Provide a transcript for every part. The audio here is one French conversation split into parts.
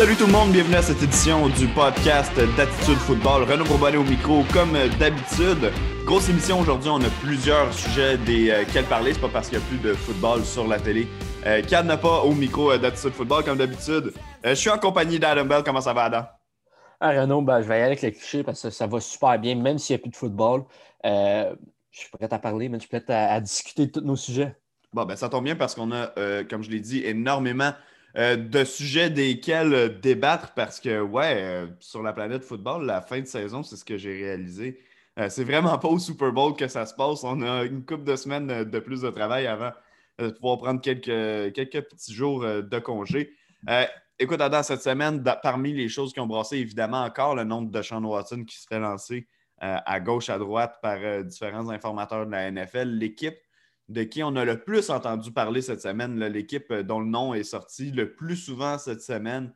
Salut tout le monde, bienvenue à cette édition du podcast d'Attitude Football. Renaud Bourbonnet au micro, comme d'habitude. Grosse émission aujourd'hui, on a plusieurs sujets desquels parler. C'est pas parce qu'il n'y a plus de football sur la télé euh, n'a pas au micro d'Attitude Football, comme d'habitude. Euh, je suis en compagnie d'Adam Bell. Comment ça va, Adam? Ah, Renaud, ben, je vais y aller avec les clichés parce que ça va super bien, même s'il n'y a plus de football. Euh, je suis prêt à parler, mais je suis prêt à, à discuter de tous nos sujets. Bon, ben ça tombe bien parce qu'on a, euh, comme je l'ai dit, énormément euh, de sujets desquels euh, débattre parce que, ouais, sur la planète football, la fin de saison, c'est ce que j'ai réalisé. c'est vraiment pas au Super Bowl que ça se passe. On a une couple de semaines de plus de travail avant de pouvoir prendre quelques, quelques petits jours de congé. écoute, Adam, cette semaine, parmi les choses qui ont brassé, évidemment, encore le nombre de Sean Watson qui se fait lancer à gauche, à droite par différents informateurs de la NFL. L'équipe de qui on a le plus entendu parler cette semaine, l'équipe euh, dont le nom est sorti le plus souvent cette semaine.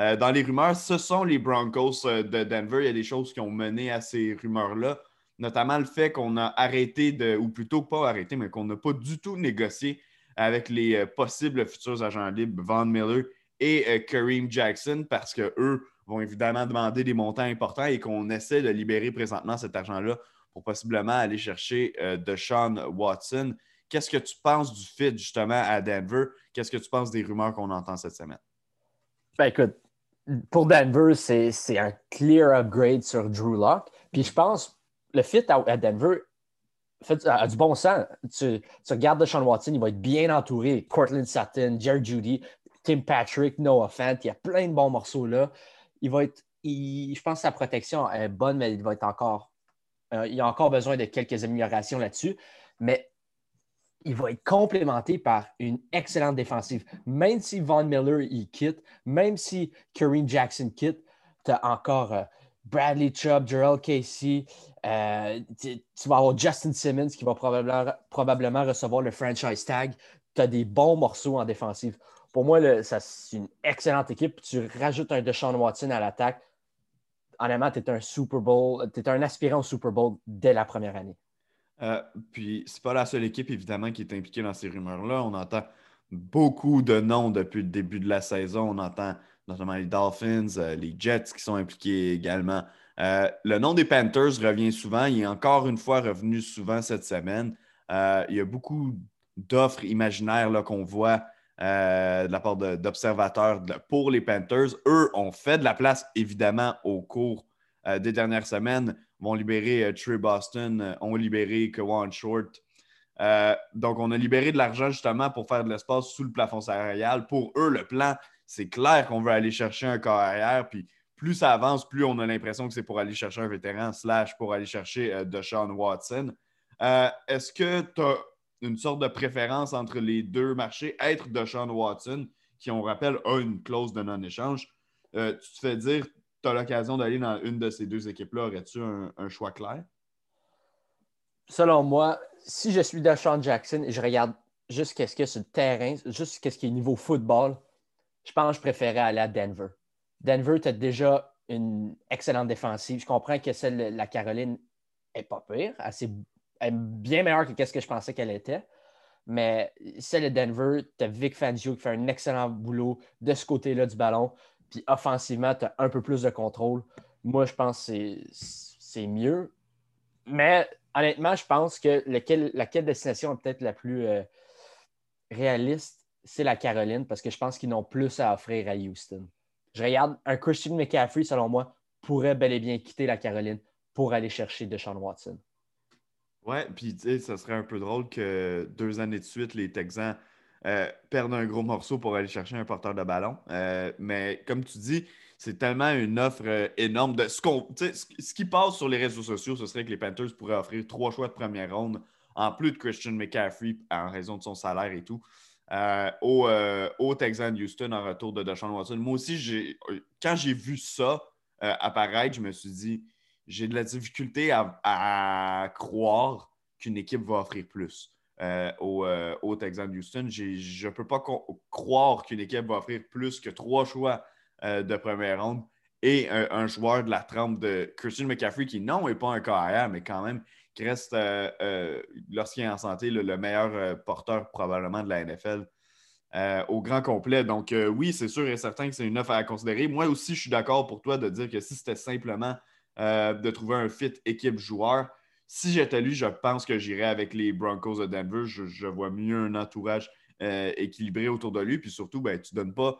Euh, dans les rumeurs, ce sont les Broncos euh, de Denver. Il y a des choses qui ont mené à ces rumeurs-là, notamment le fait qu'on a arrêté de, ou plutôt pas arrêté, mais qu'on n'a pas du tout négocié avec les possibles futurs agents libres, Von Miller et Kareem Jackson, parce qu'eux vont évidemment demander des montants importants et qu'on essaie de libérer présentement cet argent-là pour possiblement aller chercher de Sean Watson. Qu'est-ce que tu penses du fit justement à Denver? Qu'est-ce que tu penses des rumeurs qu'on entend cette semaine? Ben écoute, pour Denver, c'est un clear upgrade sur Drew Locke. Puis je pense le fit à, Denver fait, a, du bon sens. Tu, tu regardes Sean Watson, il va être bien entouré. Cortland Sutton, Jerry Judy, Tim Patrick, Noah Fant, il y a plein de bons morceaux là. Il va être, je pense que sa protection est bonne, mais il va être encore. Euh, il a encore besoin de quelques améliorations là-dessus. Mais il va être complémenté par une excellente défensive. Même si Von Miller il quitte, même si Kareem Jackson quitte, tu as encore euh, Bradley Chubb, Gerald Casey, euh, tu, vas avoir Justin Simmons qui va probablement, recevoir le franchise tag. Tu as des bons morceaux en défensive. Pour moi, c'est une excellente équipe. Tu rajoutes un Deshaun Watson à l'attaque. Honnêtement, tu es un Super Bowl, tu es un aspirant au Super Bowl dès la première année. Euh, puis, c'est pas la seule équipe, évidemment, qui est impliquée dans ces rumeurs-là. On entend beaucoup de noms depuis le début de la saison. On entend notamment les Dolphins, euh, les Jets qui sont impliqués également. Euh, le nom des Panthers revient souvent. Il est encore une fois revenu souvent cette semaine. il y a beaucoup d'offres imaginaires qu'on voit de la part d'observateurs pour les Panthers. Eux ont fait de la place, évidemment, au cours des dernières semaines vont libérer euh, Trey Boston, euh, ont libéré Kawan Short. Euh, donc, on a libéré de l'argent justement pour faire de l'espace sous le plafond salarial. Pour eux, le plan, c'est clair qu'on veut aller chercher un corps arrière. Puis plus ça avance, plus on a l'impression que c'est pour aller chercher un vétéran, slash pour aller chercher Deshaun Watson. Est-ce que tu as une sorte de préférence entre les deux marchés, être Deshaun Watson, qui, on rappelle, a une clause de non-échange? tu te fais dire tu as l'occasion d'aller dans une de ces deux équipes-là, aurais-tu un, choix clair? Selon moi, si je suis Deshaun Jackson et je regarde juste qu'est-ce qu'il y a sur le terrain, juste qu'est-ce qui est niveau football, je pense que je préférais aller à Denver. Denver, tu as déjà une excellente défensive. Je comprends que celle de la Caroline n'est pas pire. Elle, est bien meilleure que ce que je pensais qu'elle était. Mais celle de Denver, tu as Vic Fangio qui fait un excellent boulot de ce côté-là du ballon. Puis offensivement, tu as un peu plus de contrôle. Moi, je pense que c'est mieux. Mais honnêtement, je pense que lequel, laquelle destination est peut-être la plus euh, réaliste, c'est la Caroline, parce que je pense qu'ils n'ont plus à offrir à Houston. Je regarde un Christian McCaffrey, selon moi, pourrait bel et bien quitter la Caroline pour aller chercher Deshaun Watson. Ouais, puis tu sais, ça serait un peu drôle que deux années de suite, les Texans euh, perdre un gros morceau pour aller chercher un porteur de ballon. Euh, mais comme tu dis, c'est tellement une offre euh, énorme. De ce, ce qui passe sur les réseaux sociaux, ce serait que les Panthers pourraient offrir trois choix de première ronde, en plus de Christian McCaffrey en raison de son salaire et tout, au, au Texan Houston en retour de Deshaun Watson. Moi aussi, quand j'ai vu ça apparaître, je me suis dit, j'ai de la difficulté à croire qu'une équipe va offrir plus. Euh, au, euh, au, Houston. Je ne peux pas croire qu'une équipe va offrir plus que trois choix euh, de première ronde et un, joueur de la trempe de Christian McCaffrey qui, non, n'est pas un carrière, mais quand même, qui reste, lorsqu'il est en santé, le, meilleur porteur probablement de la NFL. au grand complet. Donc, oui, c'est sûr et certain que c'est une offre à considérer. Moi aussi, je suis d'accord pour toi de dire que si c'était simplement de trouver un fit équipe-joueur, si j'étais lui, je pense que j'irais avec les Broncos de Denver. Je, vois mieux un entourage équilibré autour de lui. Puis surtout, ben, tu ne donnes pas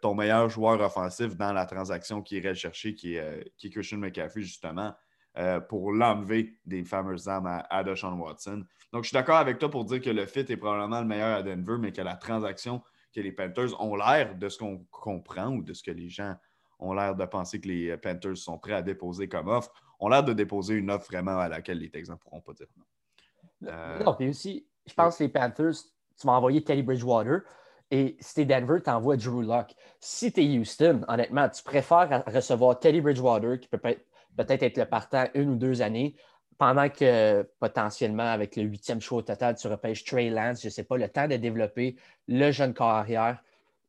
ton meilleur joueur offensif dans la transaction qui irait chercher, qui est, qui est Christian McCaffrey, justement. Euh, pour l'enlever des fameuses armes à, à Watson. Donc, je suis d'accord avec toi pour dire que le fit est probablement le meilleur à Denver, mais que la transaction que les Panthers ont l'air de ce qu'on comprend ou de ce que les gens ont l'air de penser que les Panthers sont prêts à déposer comme offre, ont l'air de déposer une offre vraiment à laquelle les Texans ne pourront pas dire non. Euh, non, puis aussi, je pense que les Panthers, tu m'as envoyé Teddy Bridgewater. Et si t'es Denver, t'envoies Drew Locke. Si t'es Houston, honnêtement, tu préfères recevoir Teddy Bridgewater, qui peut être peut-être être le partant une ou deux années, pendant que potentiellement, avec le huitième choix au total, tu repêches Trey Lance, je ne sais pas, le temps de développer le jeune corps arrière.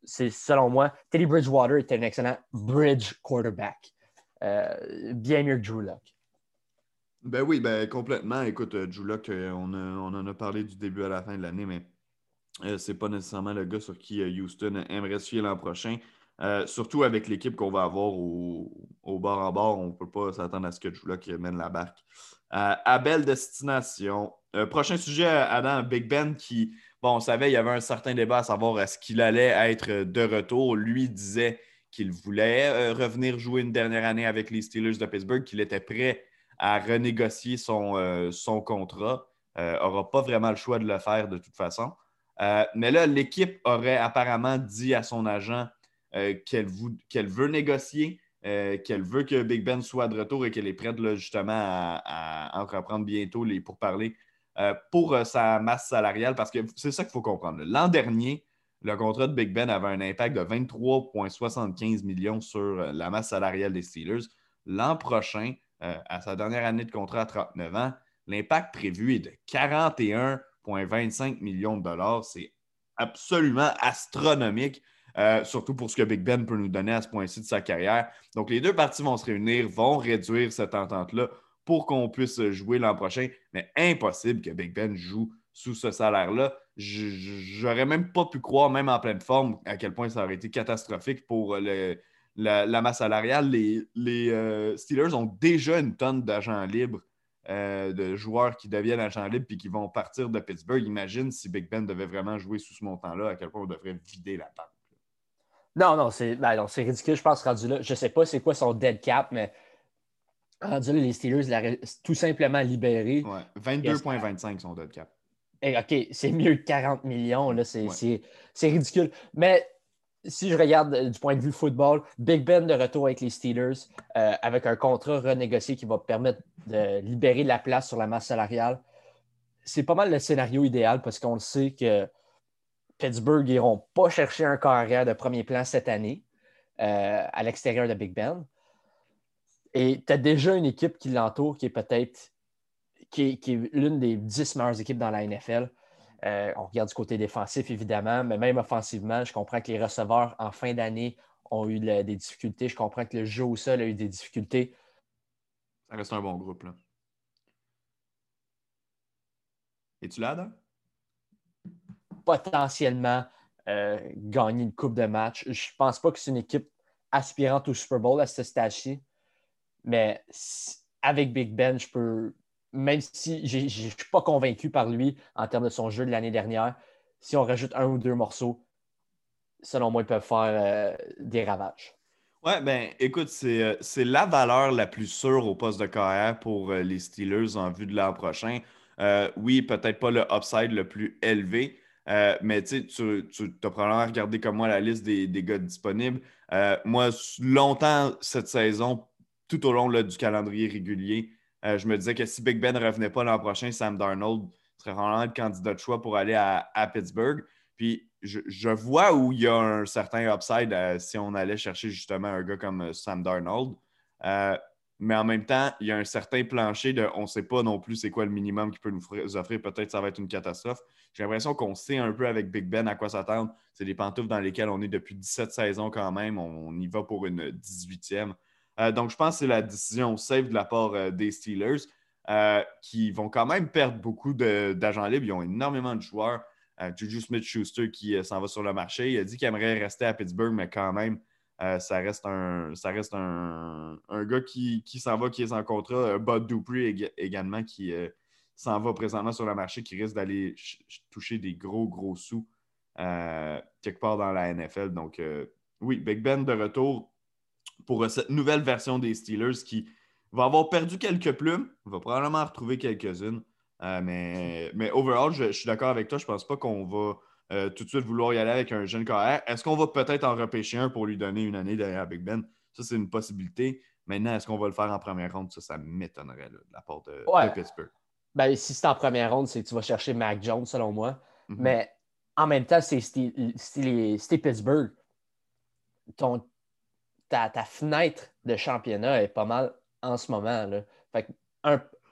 C'est selon moi, Teddy Bridgewater était un excellent bridge quarterback. Euh, bien mieux que Drew Locke. Ben oui, ben complètement. Écoute, euh, Drew Locke, euh, on, on, en a parlé du début à la fin de l'année, mais ce c'est pas nécessairement le gars sur qui Houston aimerait se fier l'an prochain. Euh, surtout avec l'équipe qu'on va avoir au, bord en bord, on ne peut pas s'attendre à ce que là qui mène la barque. Euh, à belle destination. Euh, prochain sujet, Adam, Big Ben, qui, bon, on savait, il y avait un certain débat à savoir est-ce qu'il allait être de retour. Lui disait qu'il voulait revenir jouer une dernière année avec les Steelers de Pittsburgh, qu'il était prêt à renégocier son, son contrat. N'aura pas vraiment le choix de le faire de toute façon. mais là, l'équipe aurait apparemment dit à son agent euh, qu'elle veut négocier, euh, qu'elle veut que Big Ben soit de retour et qu'elle est prête justement à, entreprendre bientôt les pourparlers euh, pour sa masse salariale, parce que c'est ça qu'il faut comprendre. L'an dernier, le contrat de Big Ben avait un impact de 23,75 millions sur la masse salariale des Steelers. L'an prochain, à sa dernière année de contrat à 39 ans, l'impact prévu est de 41,25 millions de dollars. C'est absolument astronomique. Euh, surtout pour ce que Big Ben peut nous donner à ce point-ci de sa carrière. Donc, les deux parties vont se réunir, vont réduire cette entente-là pour qu'on puisse jouer l'an prochain. Mais impossible que Big Ben joue sous ce salaire-là. J'aurais même pas pu croire, même en pleine forme, à quel point ça aurait été catastrophique pour la, masse salariale. Les, euh, Steelers ont déjà une tonne d'agents libres, euh, de joueurs qui deviennent agents libres et qui vont partir de Pittsburgh. Imagine si Big Ben devait vraiment jouer sous ce montant-là, à quel point on devrait vider la table. Non, non, c'est ben ridicule, je pense, rendu là. Je ne sais pas c'est quoi son dead cap, mais rendu là, les Steelers l'ont tout simplement libéré. Ouais, 22,25 son dead cap. Eh, OK, c'est mieux que 40 millions, c'est ridicule. Mais si je regarde euh, du point de vue football, Big Ben de retour avec les Steelers, euh, avec un contrat renégocié qui va permettre de libérer de la place sur la masse salariale, c'est pas mal le scénario idéal parce qu'on le sait que Pittsburgh n'iront pas chercher un carrière de premier plan cette année euh, à l'extérieur de Big Ben. Et tu as déjà une équipe qui l'entoure qui est peut-être qui est, l'une des dix meilleures équipes dans la NFL. Euh, on regarde du côté défensif, évidemment, mais même offensivement, je comprends que les receveurs en fin d'année ont eu des difficultés. Je comprends que le jeu au sol a eu des difficultés. Ça reste un bon groupe. Là. Es-tu là, Adam? potentiellement euh, gagner une coupe de match. Je ne pense pas que c'est une équipe aspirante au Super Bowl à ce stade-ci, mais avec Big Ben, je peux, même si je ne suis pas convaincu par lui en termes de son jeu de l'année dernière, si on rajoute un ou deux morceaux, selon moi, ils peuvent faire euh, des ravages. Ouais, ben écoute, euh, c'est la valeur la plus sûre au poste de carrière pour les Steelers en vue de l'an prochain. oui, peut-être pas le upside le plus élevé, euh, mais tu, tu as probablement regardé comme moi la liste des, gars disponibles. Euh, moi, longtemps cette saison, tout au long du calendrier régulier, euh, je me disais que si Big Ben ne revenait pas l'an prochain, Sam Darnold serait vraiment le candidat de choix pour aller à, Pittsburgh. Puis je, vois où il y a un certain upside si on allait chercher justement un gars comme Sam Darnold mais en même temps, il y a un certain plancher de on ne sait pas non plus c'est quoi le minimum qu'il peut nous offrir. Peut-être que ça va être une catastrophe. J'ai l'impression qu'on sait un peu avec Big Ben à quoi s'attendre. C'est des pantoufles dans lesquelles on est depuis 17 saisons quand même. On, y va pour une 18e. Euh, donc, je pense que c'est la décision safe de la part euh, des Steelers euh, qui vont quand même perdre beaucoup d'agents libres. Ils ont énormément de joueurs. Juju Smith-Schuster qui s'en va sur le marché. Il a dit qu'il aimerait rester à Pittsburgh, mais quand même, ça reste un, ça reste un, gars qui, s'en va, qui est en contrat. Bud Dupree également qui s'en va présentement sur le marché, qui risque d'aller toucher des gros, gros sous quelque part dans la NFL. Donc, oui, Big Ben de retour pour cette nouvelle version des Steelers qui va avoir perdu quelques plumes, va probablement en retrouver quelques-unes. Euh, mais, mais overall, je, suis d'accord avec toi. Je ne pense pas qu'on va euh, tout de suite vouloir y aller avec un jeune carrière. Est-ce qu'on va peut-être en repêcher un pour lui donner une année derrière Big Ben? Ça, c'est une possibilité. Maintenant, est-ce qu'on va le faire en première ronde? Ça, ça m'étonnerait de la part de, Pittsburgh. Ben, si c'est en première ronde, c'est que tu vas chercher Mac Jones, selon moi. Mhm. Mais en même temps, c'est Pittsburgh. Ton, ta, ta, fenêtre de championnat est pas mal en ce moment. Là. Fait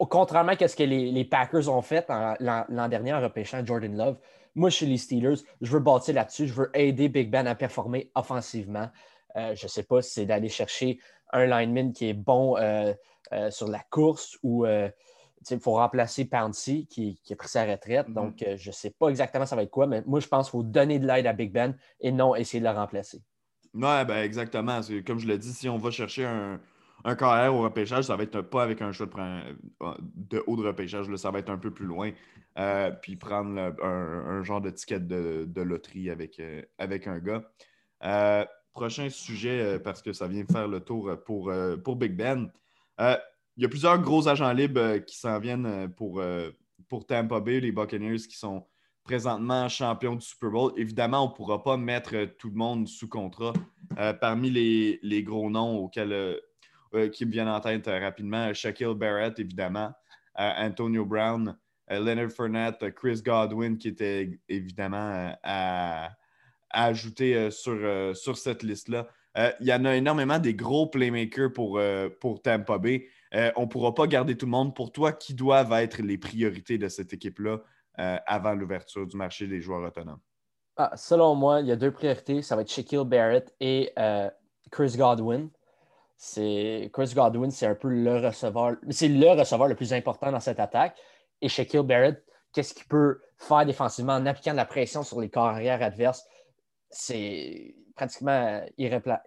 contrairement à ce que les, Packers ont fait l'an dernier en repêchant Jordan Love, moi, je suis les Steelers, je veux bâtir là-dessus, je veux aider Big Ben à performer offensivement. Euh, je ne sais pas si c'est d'aller chercher un lineman qui est bon euh, euh, sur la course ou il faut remplacer Pouncy qui, a pris sa retraite. Mm-hmm. Donc, je ne sais pas exactement ça va être quoi, mais moi, je pense qu'il faut donner de l'aide à Big Ben et non essayer de le remplacer. Oui, ben exactement. Comme je l'ai dit, si on va chercher un, un au repêchage, ça va être pas avec un choix de, haut de repêchage, ça va être un peu plus loin. Euh, puis prendre un, genre de ticket de, loterie avec, euh, avec un gars. Euh, prochain sujet, parce que ça vient faire le tour pour, pour Big Ben. Il y a plusieurs gros agents libres qui s'en viennent pour, pour Tampa Bay, les Buccaneers qui sont présentement champions du Super Bowl. Évidemment, on ne pourra pas mettre tout le monde sous contrat. parmi les, gros noms auxquels euh, qui me viennent en tête euh, rapidement. Shaquille Barrett, évidemment. Euh, Antonio Brown. Leonard Fournette. Chris Godwin, qui était évidemment à, ajouter sur, sur cette liste-là. il y en a énormément des gros playmakers pour, pour Tampa Bay. on ne pourra pas garder tout le monde. Pour toi, qui doivent être les priorités de cette équipe-là avant l'ouverture du marché des joueurs autonomes? Ah, selon moi, il y a deux priorités. Ça va être Shaquille Barrett et Chris Godwin Chris Godwin, c'est un peu le receveur, c'est le receveur le plus important dans cette attaque. Et Shaquille Barrett, qu'est-ce qu'il peut faire défensivement en appliquant de la pression sur les carrières adverses? C'est pratiquement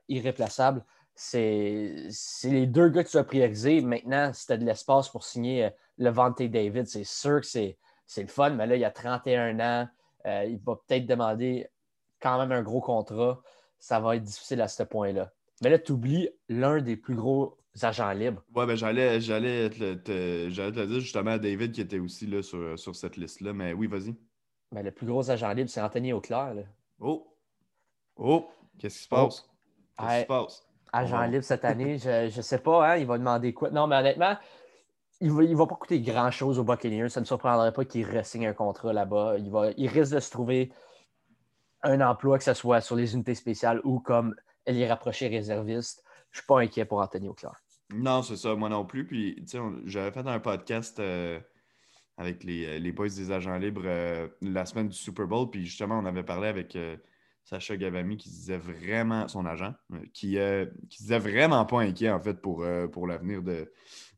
irréplaçable. C'est les deux gars que tu as priorisés. Maintenant, si tu as de l'espace pour signer euh, Levante David, c'est sûr que c'est le fun, mais là, il y a 31 ans. Euh, il va peut-être demander quand même un gros contrat. Ça va être difficile à ce point-là. Mais là, tu oublies l'un des plus gros agents libres. Ouais, ben j'allais, j'allais, te, j'allais te dire justement à David qui était aussi là sur, sur cette liste-là. Mais oui, vas-y. Ben, le plus gros agent libre, c'est Anthony Auclair. Là. Oh! Oh! Qu'est-ce qui se passe? Qu'est-ce qui se passe? Agent libre cette année, je ne sais pas, hein, il va demander quoi? Non, mais honnêtement, il ne va, pas coûter grand-chose au Buccaneers. Ça ne surprendrait pas qu'il re-signe un contrat là-bas. Il, va, il risque de se trouver un emploi, que ce soit sur les unités spéciales ou comme elle est rapprochée réserviste. Je ne suis pas inquiet pour Anthony Auclair. Non, c'est ça, moi non plus. Puis, j'avais fait un podcast euh, avec les, euh, les, boys des agents libres euh, la semaine du Super Bowl. Puis, justement, on avait parlé avec Sacha Gavami qui disait vraiment, son agent, qui, qui disait vraiment pas inquiet, en fait, pour, pour l'avenir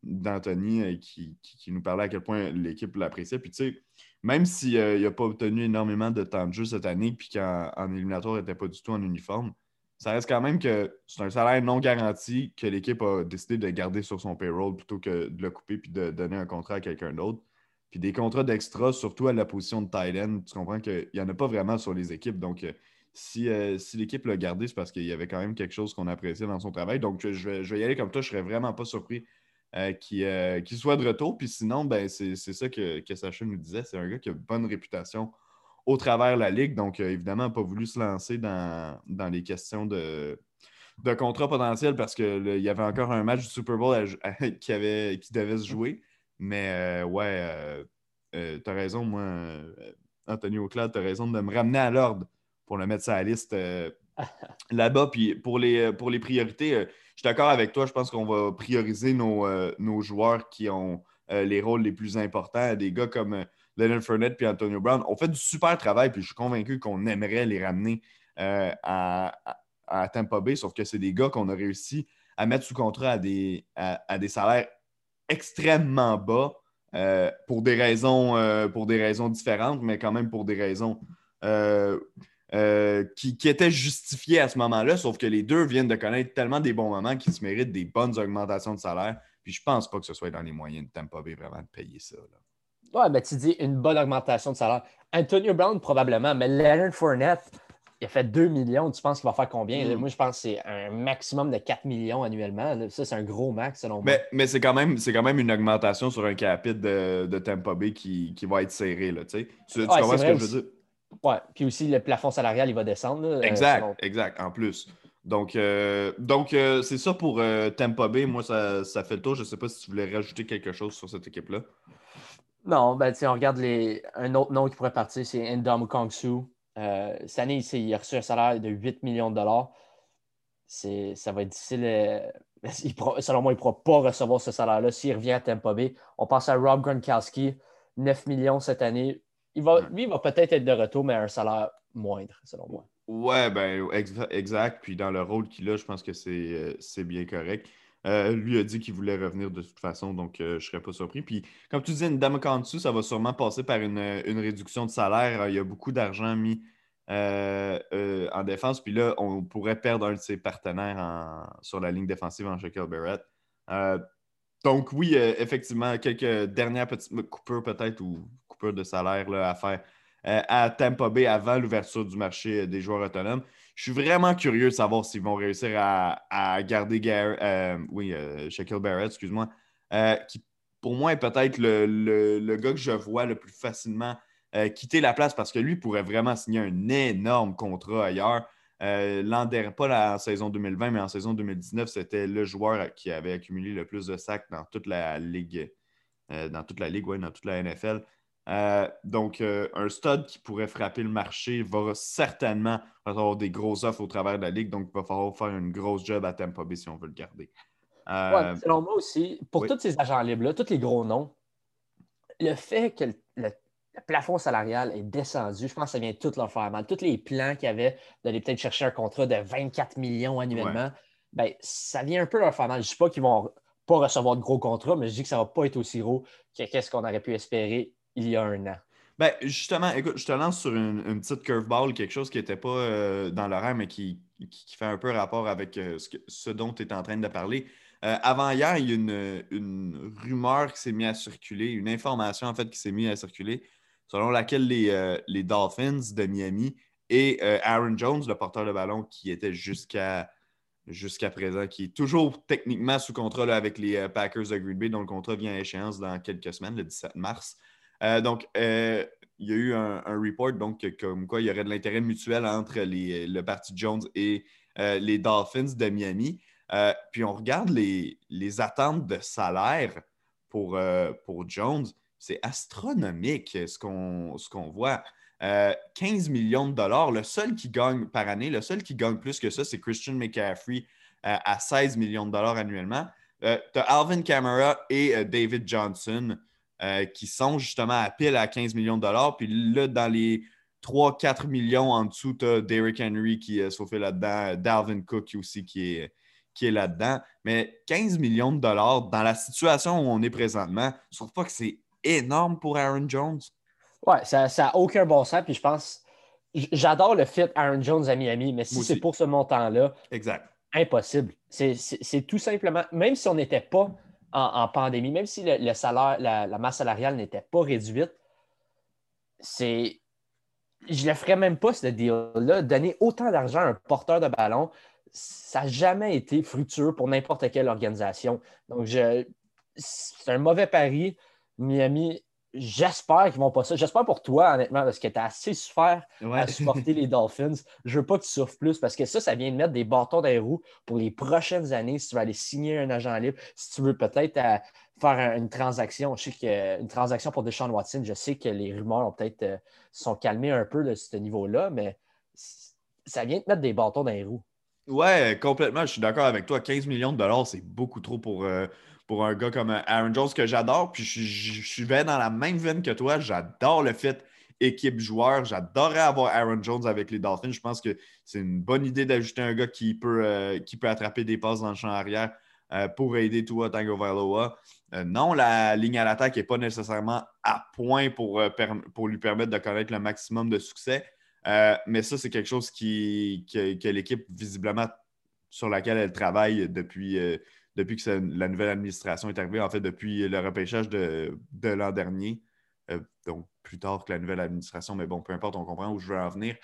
d'Anthony, et qui, qui, nous parlait à quel point l'équipe l'appréciait. Puis, tu sais, même s'il n'a pas obtenu énormément de temps de jeu cette année, puis qu'en éliminatoire, il n'était pas du tout en uniforme, ça reste quand même que c'est un salaire non garanti que l'équipe a décidé de garder sur son payroll plutôt que de le couper puis de donner un contrat à quelqu'un d'autre. Puis des contrats d'extra, surtout à la position de tight end, tu comprends qu'il n'y en a pas vraiment sur les équipes. Donc, euh, si, euh, si l'équipe l'a gardé, c'est parce qu'il y avait quand même quelque chose qu'on appréciait dans son travail. Donc, je vais, je vais y aller comme toi. Je serais vraiment pas surpris euh, qu'il soit de retour. Puis sinon, ben, c'est ça que, que Sacha nous disait. C'est un gars qui a une bonne réputation au travers de la Ligue. Donc, euh, évidemment, pas voulu se lancer dans, les questions de, de contrat potentiel parce qu'il y avait encore un match du Super Bowl qui, avait, qui devait se jouer. Mais euh, ouais, euh, tu as raison, moi, Anthony Auclair, tu as raison de me ramener à l'ordre pour le mettre sur la liste là-bas. Puis pour les, pour les priorités, je suis d'accord avec toi. Je pense qu'on va prioriser nos, nos joueurs qui ont les rôles les plus importants. Des gars comme Leonard Fournette et Antonio Brown ont fait du super travail, puis je suis convaincu qu'on aimerait les ramener euh, à, à, Tampa Bay, sauf que c'est des gars qu'on a réussi à mettre sous contrat à des, à, des salaires extrêmement bas pour, des raisons, pour des raisons différentes, mais quand même pour des raisons qui, qui, étaient justifiées à ce moment-là, sauf que les deux viennent de connaître tellement des bons moments qu'ils se méritent des bonnes augmentations de salaire. Puis je pense pas que ce soit dans les moyens de Tampa Bay vraiment de payer ça. Là. Ouais, ben tu dis une bonne augmentation de salaire. Antonio Brown, probablement, mais Leonard Fournette, il a fait 2 millions. Tu penses qu'il va faire combien? Hmm. Moi, je pense que c'est un maximum de 4 millions annuellement. Ça, c'est un gros max, selon moi. Mais, c'est quand, même, quand même une augmentation sur un capite de, de Tampa Bay qui, va être serré. Là, tu, tu comprends ce que je veux dire? Ouais, puis aussi le plafond salarial, il va descendre. Euh, exact, exact, en plus. Donc, euh, donc euh, c'est ça pour Tampa Bay. Moi, ça, fait le tour. Je ne sais pas si tu voulais rajouter quelque chose sur cette équipe-là. Non, ben, on regarde les... un autre nom qui pourrait partir, c'est Endom Kongsu. cette année, il a reçu un salaire de 8 millions de dollars. Ça va être difficile. selon moi, il ne pourra pas recevoir ce salaire-là s'il revient à Tampa Bay. On passe à Rob Gronkowski, 9 millions cette année. Il va, lui, il va peut-être être de retour, mais à un salaire moindre, selon moi. Ouais, ben, exact. Puis dans le rôle qu'il a, je pense que c'est euh, bien correct. Euh, lui a dit qu'il voulait revenir de toute façon, donc euh, je ne serais pas surpris. Puis, comme tu dis, une dame dessous, ça va sûrement passer par une, réduction de salaire. Il y a beaucoup d'argent mis en défense. Puis là, on pourrait perdre un de ses partenaires sur la ligne défensive en Shaquille Barrett. donc, oui, effectivement, quelques dernières petites coupures peut-être ou de salaire à faire euh, à Tampa Bay avant l'ouverture du marché euh, des joueurs autonomes. Je suis vraiment curieux de savoir s'ils vont réussir à, garder euh, oui, Shaquille Barrett, excuse-moi, qui pour moi est peut-être le, gars que je vois le plus facilement quitter la place parce que lui pourrait vraiment signer un énorme contrat ailleurs. L'an dernier, pas la saison 2020, mais en saison 2019, c'était le joueur qui avait accumulé le plus de sacs dans toute la ligue, dans toute la ligue, dans toute la NFL. Euh, donc, euh, un stud qui pourrait frapper le marché va certainement avoir des grosses offres au travers de la ligue. Donc, il va falloir faire une grosse job à Tampa Bay si on veut le garder. Euh, selon moi aussi, pour tous ces agents libres-là, tous les gros noms, le fait que le, plafond salarial est descendu, je pense que ça vient tout leur faire mal. Tous les plans qu'il y avait d'aller peut-être chercher un contrat de 24 millions annuellement, ben, ça vient un peu leur faire mal. Je ne dis pas qu'ils vont pas recevoir de gros contrats, mais je dis que ça ne va pas être aussi gros que ce qu'on aurait pu espérer il y a un an? Ben, justement, écoute, je te lance sur une, petite curveball, quelque chose qui n'était pas euh, dans l'horaire, mais qui, fait un peu rapport avec euh, ce, dont tu es en train de parler. Euh, avant hier, il y a une, rumeur qui s'est mise à circuler, une information en fait qui s'est mise à circuler, selon laquelle les, les Dolphins de Miami et Aaron Jones, le porteur de ballon qui était jusqu'à jusqu'à présent, qui est toujours techniquement sous contrat avec les Packers de Green Bay, dont le contrat vient à échéance dans quelques semaines, le 17 mars. Euh, donc, euh, il y a eu un, report donc, comme quoi il y aurait de l'intérêt mutuel entre le parti Jones et euh, les Dolphins de Miami. puis on regarde les, attentes de salaire pour, pour Jones. C'est astronomique ce qu'on voit. 15 millions de dollars. Le seul qui gagne par année, le seul qui gagne plus que ça, c'est Christian McCaffrey à 16 millions de dollars annuellement. tu as Alvin Kamara et David Johnson euh, qui sont justement à pile à 15 millions de dollars. Puis là, dans les 3-4 millions en dessous, tu as Derrick Henry qui est fait là-dedans, Dalvin Cook aussi qui est, qui est là-dedans. Mais 15 millions de dollars dans la situation où on est présentement, je trouve pas que c'est énorme pour Aaron Jones. Ouais, ça n'a aucun bon sens. Puis je pense, j'adore le fit Aaron Jones à Miami, mais si c'est pour ce montant-là, exact. impossible. C'est tout simplement, même si on n'était pas en, pandémie, même si le, salaire, la, masse salariale n'était pas réduite, c'est. Je ne le ferais même pas, ce deal-là. Donner autant d'argent à un porteur de ballon, ça n'a jamais été fructueux pour n'importe quelle organisation. Donc, c'est un mauvais pari. Miami J'espère qu'ils vont pas ça. J'espère pour toi, honnêtement, parce que tu as assez souffert à supporter les Dolphins. Je veux pas que tu souffres plus parce que ça, ça vient de mettre des bâtons dans les roues pour les prochaines années si tu vas aller signer un agent libre, si tu veux peut-être euh, faire une transaction. Je sais qu'une transaction pour Deshaun Watson, je sais que les rumeurs ont peut-être euh, sont calmées un peu de ce niveau-là, mais ça vient de mettre des bâtons dans les roues. Ouais, complètement. Je suis d'accord avec toi. 15 millions de dollars, c'est beaucoup trop pour, euh, pour un gars comme Aaron Jones que j'adore. Puis je, suis dans la même veine que toi. J'adore le fait équipe joueur. J'adorerais avoir Aaron Jones avec les Dolphins. Je pense que c'est une bonne idée d'ajouter un gars qui peut, euh, attraper des passes dans le champ arrière pour aider Tua Tagovailoa. non, la ligne à l'attaque n'est pas nécessairement à point pour, lui permettre de connaître le maximum de succès. mais ça, c'est quelque chose qui, que l'équipe, visiblement, sur laquelle elle travaille depuis, depuis que la nouvelle administration est arrivée, en fait, depuis le repêchage de, l'an dernier. Euh, donc, plus tard que la nouvelle administration, mais bon, peu importe, on comprend où je veux en venir.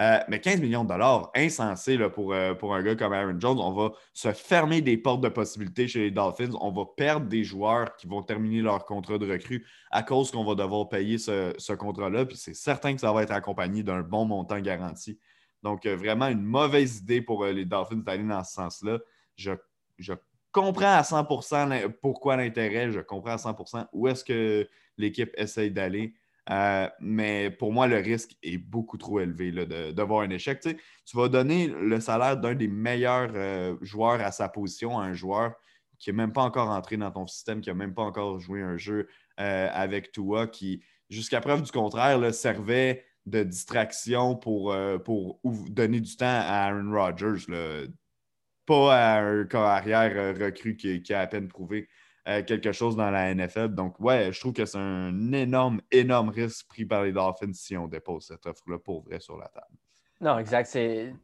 Euh, mais 15 millions de dollars, insensé euh, pour un gars comme Aaron Jones. On va se fermer des portes de possibilités chez les Dolphins. On va perdre des joueurs qui vont terminer leur contrat de recrue à cause qu'on va devoir payer ce, ce contrat-là. Puis c'est certain que ça va être accompagné d'un bon montant garanti. Donc, vraiment une mauvaise idée pour les Dolphins d'aller dans ce sens-là. Je, je comprends à 100% pourquoi l'intérêt, je comprends à 100% où est-ce que l'équipe essaye d'aller. Euh, mais pour moi, le risque est beaucoup trop élevé de, voir un échec. Tu, vas donner le salaire d'un des meilleurs euh, joueurs à sa position à un joueur qui n'est même pas encore entré dans ton système, qui n'a même pas encore joué un jeu euh, avec toi, qui, jusqu'à preuve du contraire, servait de distraction pour donner du temps à Aaron Rodgers pas à un corps arrière euh, recru qui, a à peine prouvé euh, quelque chose dans la NFL. Donc, ouais, je trouve que c'est un énorme, énorme risque pris par les Dolphins si on dépose cette offre-là pour vrai sur la table. Non, exact. C'est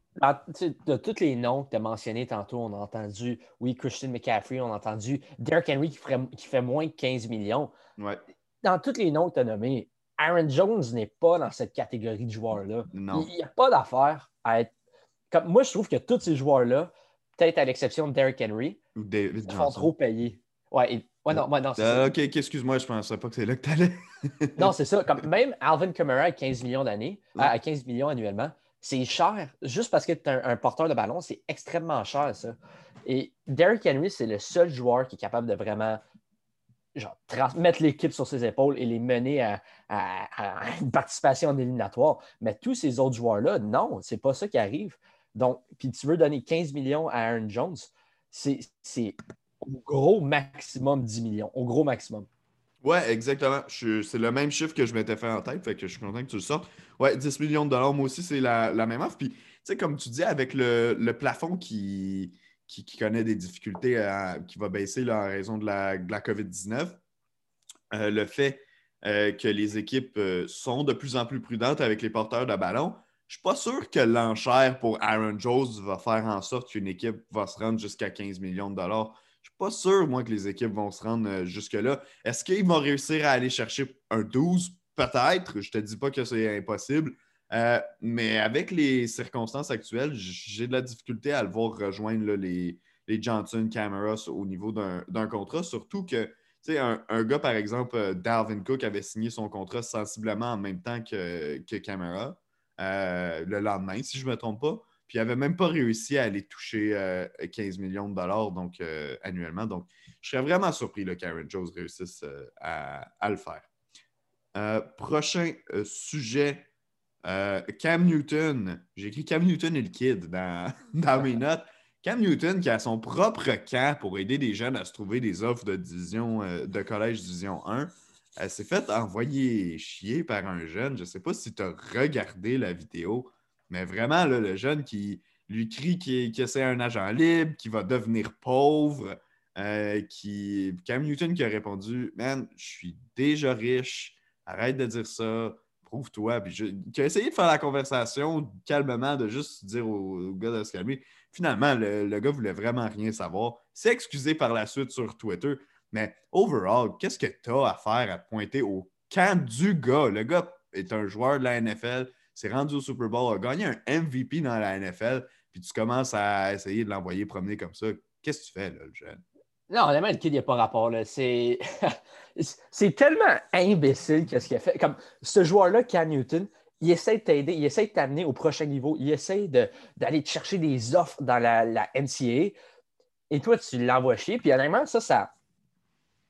de tous les noms que tu as mentionnés tantôt, on a entendu, oui, Christian McCaffrey, on a entendu Derrick Henry qui, qui fait moins de 15 millions. Ouais. Dans tous les noms que tu as nommés, Aaron Jones n'est pas dans cette catégorie de joueurs-là. Il n'y a pas d'affaire à être. Comme, moi, je trouve que tous ces joueurs-là, peut-être à l'exception de Derrick Henry, Ou David font trop payer. Ouais, ouais, non, ouais, non, euh, Ok, excuse-moi, je ne pensais pas que c'est là que tu allais. non, c'est ça. Comme, même Alvin Kamara à 15 millions d'années, à 15 millions annuellement, c'est cher. Juste parce que tu es un, porteur de ballon, c'est extrêmement cher, ça. Et Derrick Henry, c'est le seul joueur qui est capable de vraiment genre, mettre l'équipe sur ses épaules et les mener à, une participation en éliminatoire. Mais tous ces autres joueurs-là, non, c'est pas ça qui arrive. Donc, puis tu veux donner 15 millions à Aaron Jones, c'est au gros maximum 10 millions, au gros maximum. Ouais, exactement. C'est le même chiffre que je m'étais fait en tête, fait que je suis content que tu le sortes. Ouais, 10 millions de dollars, moi aussi, c'est la, même offre. Puis, tu sais, comme tu dis, avec le, plafond qui, connaît des difficultés, qui va baisser en raison de la, COVID-19, euh, le fait euh, que les équipes euh, sont de plus en plus prudentes avec les porteurs de ballon, je suis pas sûr que l'enchère pour Aaron Jones va faire en sorte qu'une équipe va se rendre jusqu'à 15 millions de dollars. Je suis pas sûr, moi, que les équipes vont se rendre euh, jusque-là. Est-ce qu'ils vont réussir à aller chercher un 12? Peut-être. Je te dis pas que c'est impossible. Euh, mais avec les circonstances actuelles, j'ai de la difficulté à le voir rejoindre les, les Johnson Cameras au niveau d'un contrat, surtout que un, un, gars, par exemple, euh, Dalvin Cook avait signé son contrat sensiblement en même temps que, que. Euh, le lendemain, si je ne me trompe pas. Puis il n'avait même pas réussi à aller toucher 15 euh, millions de dollars donc, euh, annuellement. Donc, je serais vraiment surpris qu'Aaron Jones réussisse à, le faire. prochain sujet, Cam Newton. J'ai écrit Cam Newton et le kid dans, dans mes notes. Cam Newton qui a son propre camp pour aider des jeunes à se trouver des offres de division de collège division 1. Elle s'est fait envoyer chier par un jeune. Je ne sais pas si tu as regardé la vidéo, mais vraiment, le jeune qui lui crie que c'est un agent libre, qui va devenir pauvre, euh, qui. Cam Newton qui a répondu Man, je suis déjà riche, arrête de dire ça, prouve-toi. Puis qui a essayé de faire la conversation calmement, de juste dire au, gars de se calmer. Finalement, le, le gars voulait vraiment rien savoir. s'est excusé par la suite sur Twitter. Mais overall, qu'est-ce que tu as à faire à te pointer au camp du gars? Le gars est un joueur de la NFL, s'est rendu au Super Bowl, a gagné un MVP dans la NFL, puis tu commences à essayer de l'envoyer promener comme ça. Qu'est-ce que tu fais, là, le jeune? Non, honnêtement, le kid, il n'y a pas rapport. C'est... c'est tellement imbécile qu'est-ce qu'il a fait. Comme ce joueur-là, Cam Newton, il essaie de t'aider, il essaie de t'amener au prochain niveau, il essaie d'aller te chercher des offres dans la, la NCAA. Et toi, tu l'envoies chier. Puis honnêtement, ça, ça,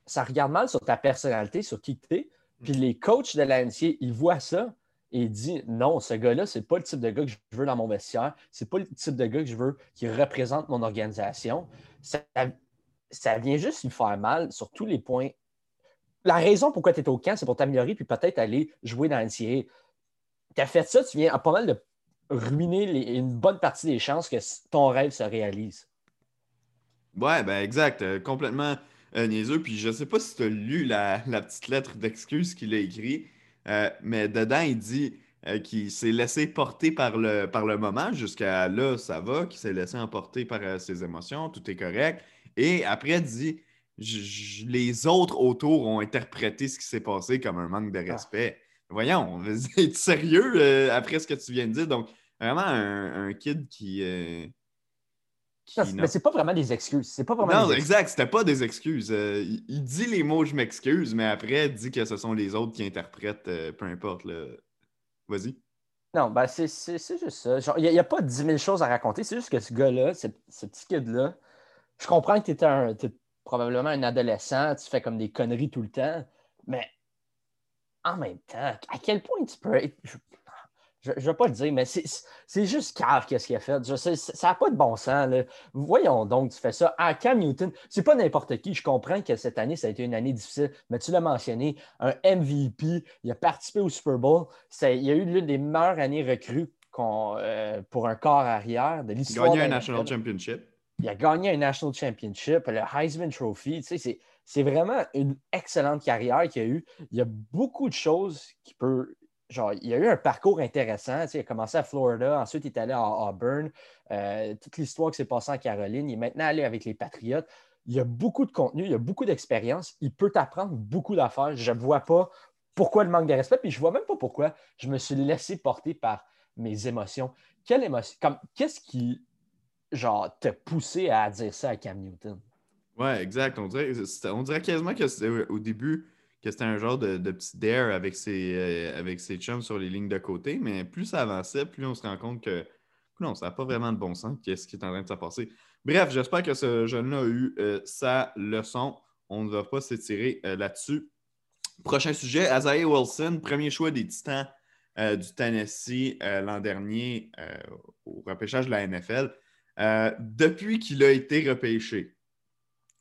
ça regarde mal sur ta personnalité, sur qui tu es. Puis mm. les coachs de la NCA, ils voient ça et ils disent non, ce gars-là, c'est pas le type de gars que je veux dans mon vestiaire, c'est pas le type de gars que je veux qui représente mon organisation. Ça, ça vient juste lui faire mal sur tous les points. La raison pourquoi tu es au camp, c'est pour t'améliorer puis peut-être aller jouer dans la NCA. Tu as fait ça, tu viens à pas mal de ruiner une bonne partie des chances que ton rêve se réalise. Ouais, ben exact. complètement niaiseux. Puis je sais pas si tu as lu la, petite lettre d'excuse qu'il a écrite, mais dedans, il dit qu'il s'est laissé porter par le, par le moment. Jusqu'à là, ça va, qu'il s'est laissé emporter par ses émotions, tout est correct. Et après, il dit les autres autour ont interprété ce qui s'est passé comme un manque de ah. respect. Voyons, es sérieux euh, après ce que tu viens de dire? Donc, vraiment un, kid qui. Euh, mais c'est pas vraiment des excuses. C'est pas vraiment non, exact, c'était pas des excuses. Euh, il, dit les mots je m'excuse, mais après, il dit que ce sont les autres qui interprètent, peu importe. Vas-y. Non, ben c'est juste ça. Il n'y a, pas 10 000 choses à raconter. C'est juste que ce gars-là, ce, petit kid-là, je comprends que tu étais un, probablement un adolescent, tu fais comme des conneries tout le temps, mais en même temps, à quel point tu peux être. Je ne vais pas le dire, mais c'est juste cave qu'est-ce qu'il a fait. Je sais, ça n'a pas de bon sens. Voyons donc, tu fais ça. À Cam Newton, c'est pas n'importe qui. Je comprends que cette année, ça a été une année difficile, mais tu l'as mentionné, un MVP, il a participé au Super Bowl. il y a eu l'une des meilleures années recrues euh, pour un corps arrière de l'histoire. Gagné un National Championship. Il a gagné un National Championship, le Heisman Trophy. c'est vraiment une excellente carrière qu'il a eue. Il y a beaucoup de choses qui peut. Genre, il a eu un parcours intéressant. il a commencé à Florida, ensuite il est allé à Auburn. Euh, toute l'histoire qui s'est passée en Caroline. Il est maintenant allé avec les Patriotes. Il y a beaucoup de contenu, il y a beaucoup d'expérience. Il peut apprendre beaucoup d'affaires. Je ne vois pas pourquoi le manque de respect, puis je ne vois même pas pourquoi je me suis laissé porter par mes émotions. Quelle émotion? Qu'est-ce qui genre, te pousser à dire ça à Cam Newton? Ouais, exact. On dirait, on dirait quasiment que c'était au début que c'était un genre de, petit dare avec ses, euh, avec ses chums sur les lignes de côté, mais plus ça avançait, plus on se rend compte que non, ça n'a pas vraiment de bon sens. Qu'est-ce qui est en train de se passer? Bref, j'espère que ce jeune-là a eu euh, sa leçon. On ne va pas s'étirer euh, là-dessus. Prochain sujet, Azaï Wilson, premier choix des Titans du Tennessee l'an dernier au repêchage de la NFL. Depuis qu'il a été repêché,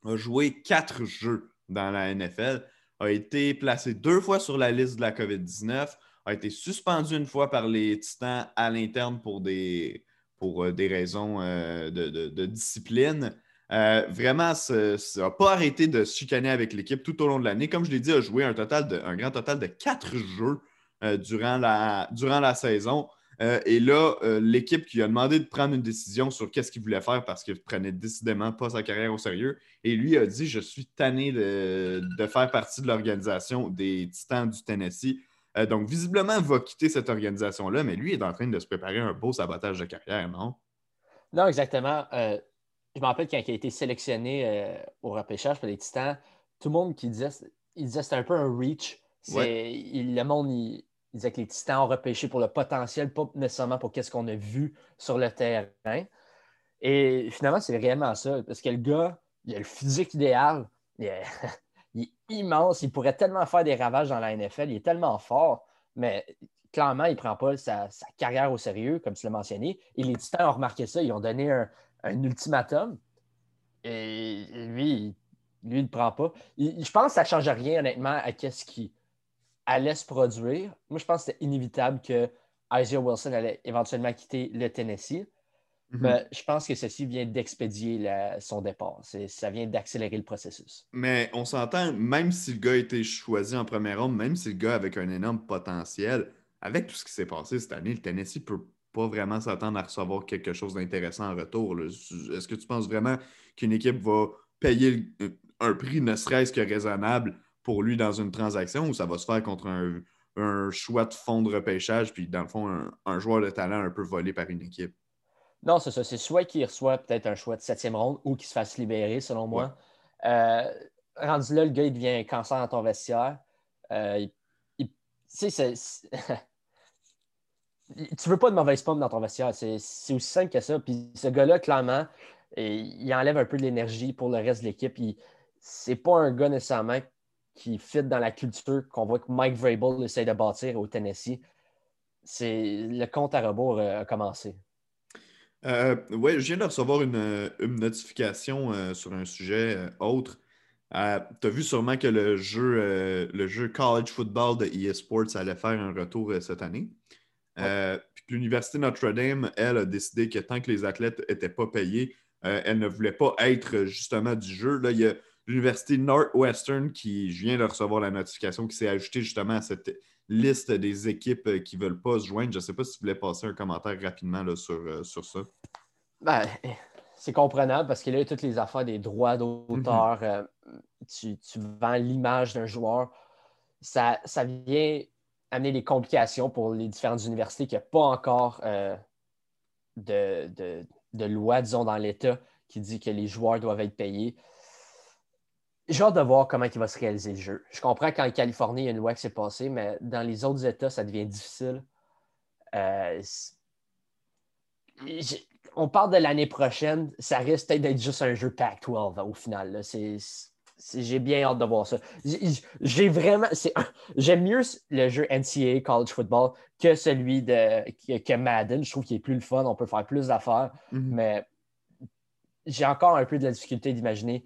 a joué quatre jeux dans la NFL, a été placé deux fois sur la liste de la COVID-19, a été suspendu une fois par les Titans à l'interne pour des, euh, raisons euh, de, discipline. vraiment, ça n'a pas arrêté de chicaner avec l'équipe tout au long de l'année. Comme je l'ai dit, a joué un, grand total de quatre jeux durant la saison. Euh, et là, euh, l'équipe qui a demandé de prendre une décision sur qu'est-ce qu'il voulait faire parce qu'il prenait décidément pas sa carrière au sérieux. Et lui a dit Je suis tanné de, faire partie de l'organisation des Titans du Tennessee. Euh, donc, visiblement, il va quitter cette organisation-là, mais lui est en train de se préparer un beau sabotage de carrière, non? Non, exactement. je me rappelle quand il a été sélectionné au repêchage pour les Titans, tout le monde qui disait, il disait c'était un peu un reach. le monde, il, il disait que les Titans ont repêché pour le potentiel, pas nécessairement pour ce qu'on a vu sur le terrain. Et finalement, c'est réellement ça. Parce que le gars, il a le physique idéal. Il est, immense. Il pourrait tellement faire des ravages dans la NFL. Il est tellement fort. Mais clairement, il ne prend pas sa, carrière au sérieux, comme tu l'as mentionné. Et les Titans ont remarqué ça. Ils ont donné un, ultimatum. Et lui, lui, il ne prend pas. je pense que ça ne change rien, honnêtement, à ce qui allait se produire. Moi, je pense que c'était inévitable que Isaiah Wilson allait éventuellement quitter le Tennessee. Mhm. Mais je pense que ceci vient d'expédier son départ. Ça vient d'accélérer le processus. Mais on s'entend, même si le gars a été choisi en première ronde, même si le gars avec un énorme potentiel, avec tout ce qui s'est passé cette année, le Tennessee ne peut pas vraiment s'attendre à recevoir quelque chose d'intéressant en retour. Est-ce que tu penses vraiment qu'une équipe va payer un prix ne serait-ce que raisonnable pour lui dans une transaction ou ça va se faire contre un, choix de fond de repêchage, puis dans le fond, un, joueur de talent un peu volé par une équipe? Non, c'est ça. C'est soit qu'il reçoit peut-être un choix de septième ronde ou qu'il se fasse libérer, selon moi. Euh, rendu là, le gars, il devient un cancer dans ton vestiaire. Euh, tu sais, tu veux pas de mauvaise pomme dans ton vestiaire. C'est aussi simple que ça. Puis ce gars-là, clairement, il enlève un peu de l'énergie pour le reste de l'équipe. C'est pas un gars nécessairement qui fit dans la culture qu'on voit que Mike Vrabel essaie de bâtir au Tennessee. C'est le compte à rebours euh, a commencé. Euh, oui, je viens de recevoir une, notification euh, sur un sujet autre. tu as vu sûrement que le jeu, le jeu College Football de EA Sports allait faire un retour cette année. l'Université Notre-Dame, elle, a décidé que tant que les athlètes n'étaient pas payés, elle ne voulait pas être justement du jeu. Là, il y a l'Université Northwestern qui, je viens de recevoir la notification, qui s'est ajoutée justement à cette liste des équipes qui ne veulent pas se joindre. Je ne sais pas si tu voulais passer un commentaire rapidement là, sur, sur ça. Ben, c'est comprenable parce qu'il y a toutes les affaires des droits d'auteur. Mhm. Euh, tu, vends l'image d'un joueur. Ça, ça vient amener des complications pour les différentes universités qui n'ont pas encore euh, de, de, loi, disons, dans l'État qui dit que les joueurs doivent être payés. J'ai hâte de voir comment il va se réaliser le jeu. Je comprends qu'en Californie, il y a une loi qui s'est passée, mais dans les autres États, ça devient difficile. Euh, on parle de l'année prochaine, ça risque peut-être d'être juste un jeu Pac-12 au final. j'ai bien hâte de voir ça. J'ai vraiment. J'aime mieux le jeu NCAA College Football que celui de que, Madden. Je trouve qu'il est plus le fun, on peut faire plus d'affaires, mm-hmm. mais j'ai encore un peu de la difficulté d'imaginer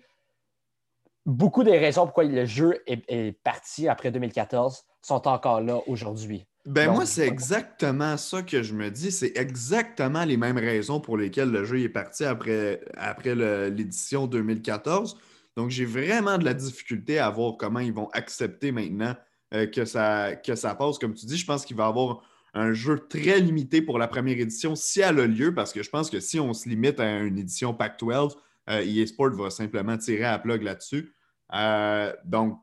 beaucoup des raisons pourquoi le jeu est parti après 2014 sont encore là aujourd'hui. Ben moi, c'est exactement ça que je me dis. C'est exactement les mêmes raisons pour lesquelles le jeu est parti après, après l'édition 2014. Donc, j'ai vraiment de la difficulté à voir comment ils vont accepter maintenant euh, que, ça, que ça passe. Comme tu dis, je pense qu'il va y avoir un jeu très limité pour la première édition si elle a lieu, parce que je pense que si on se limite à une édition Pac-12, euh, EA Sport va simplement tirer à plug là-dessus. Euh, donc,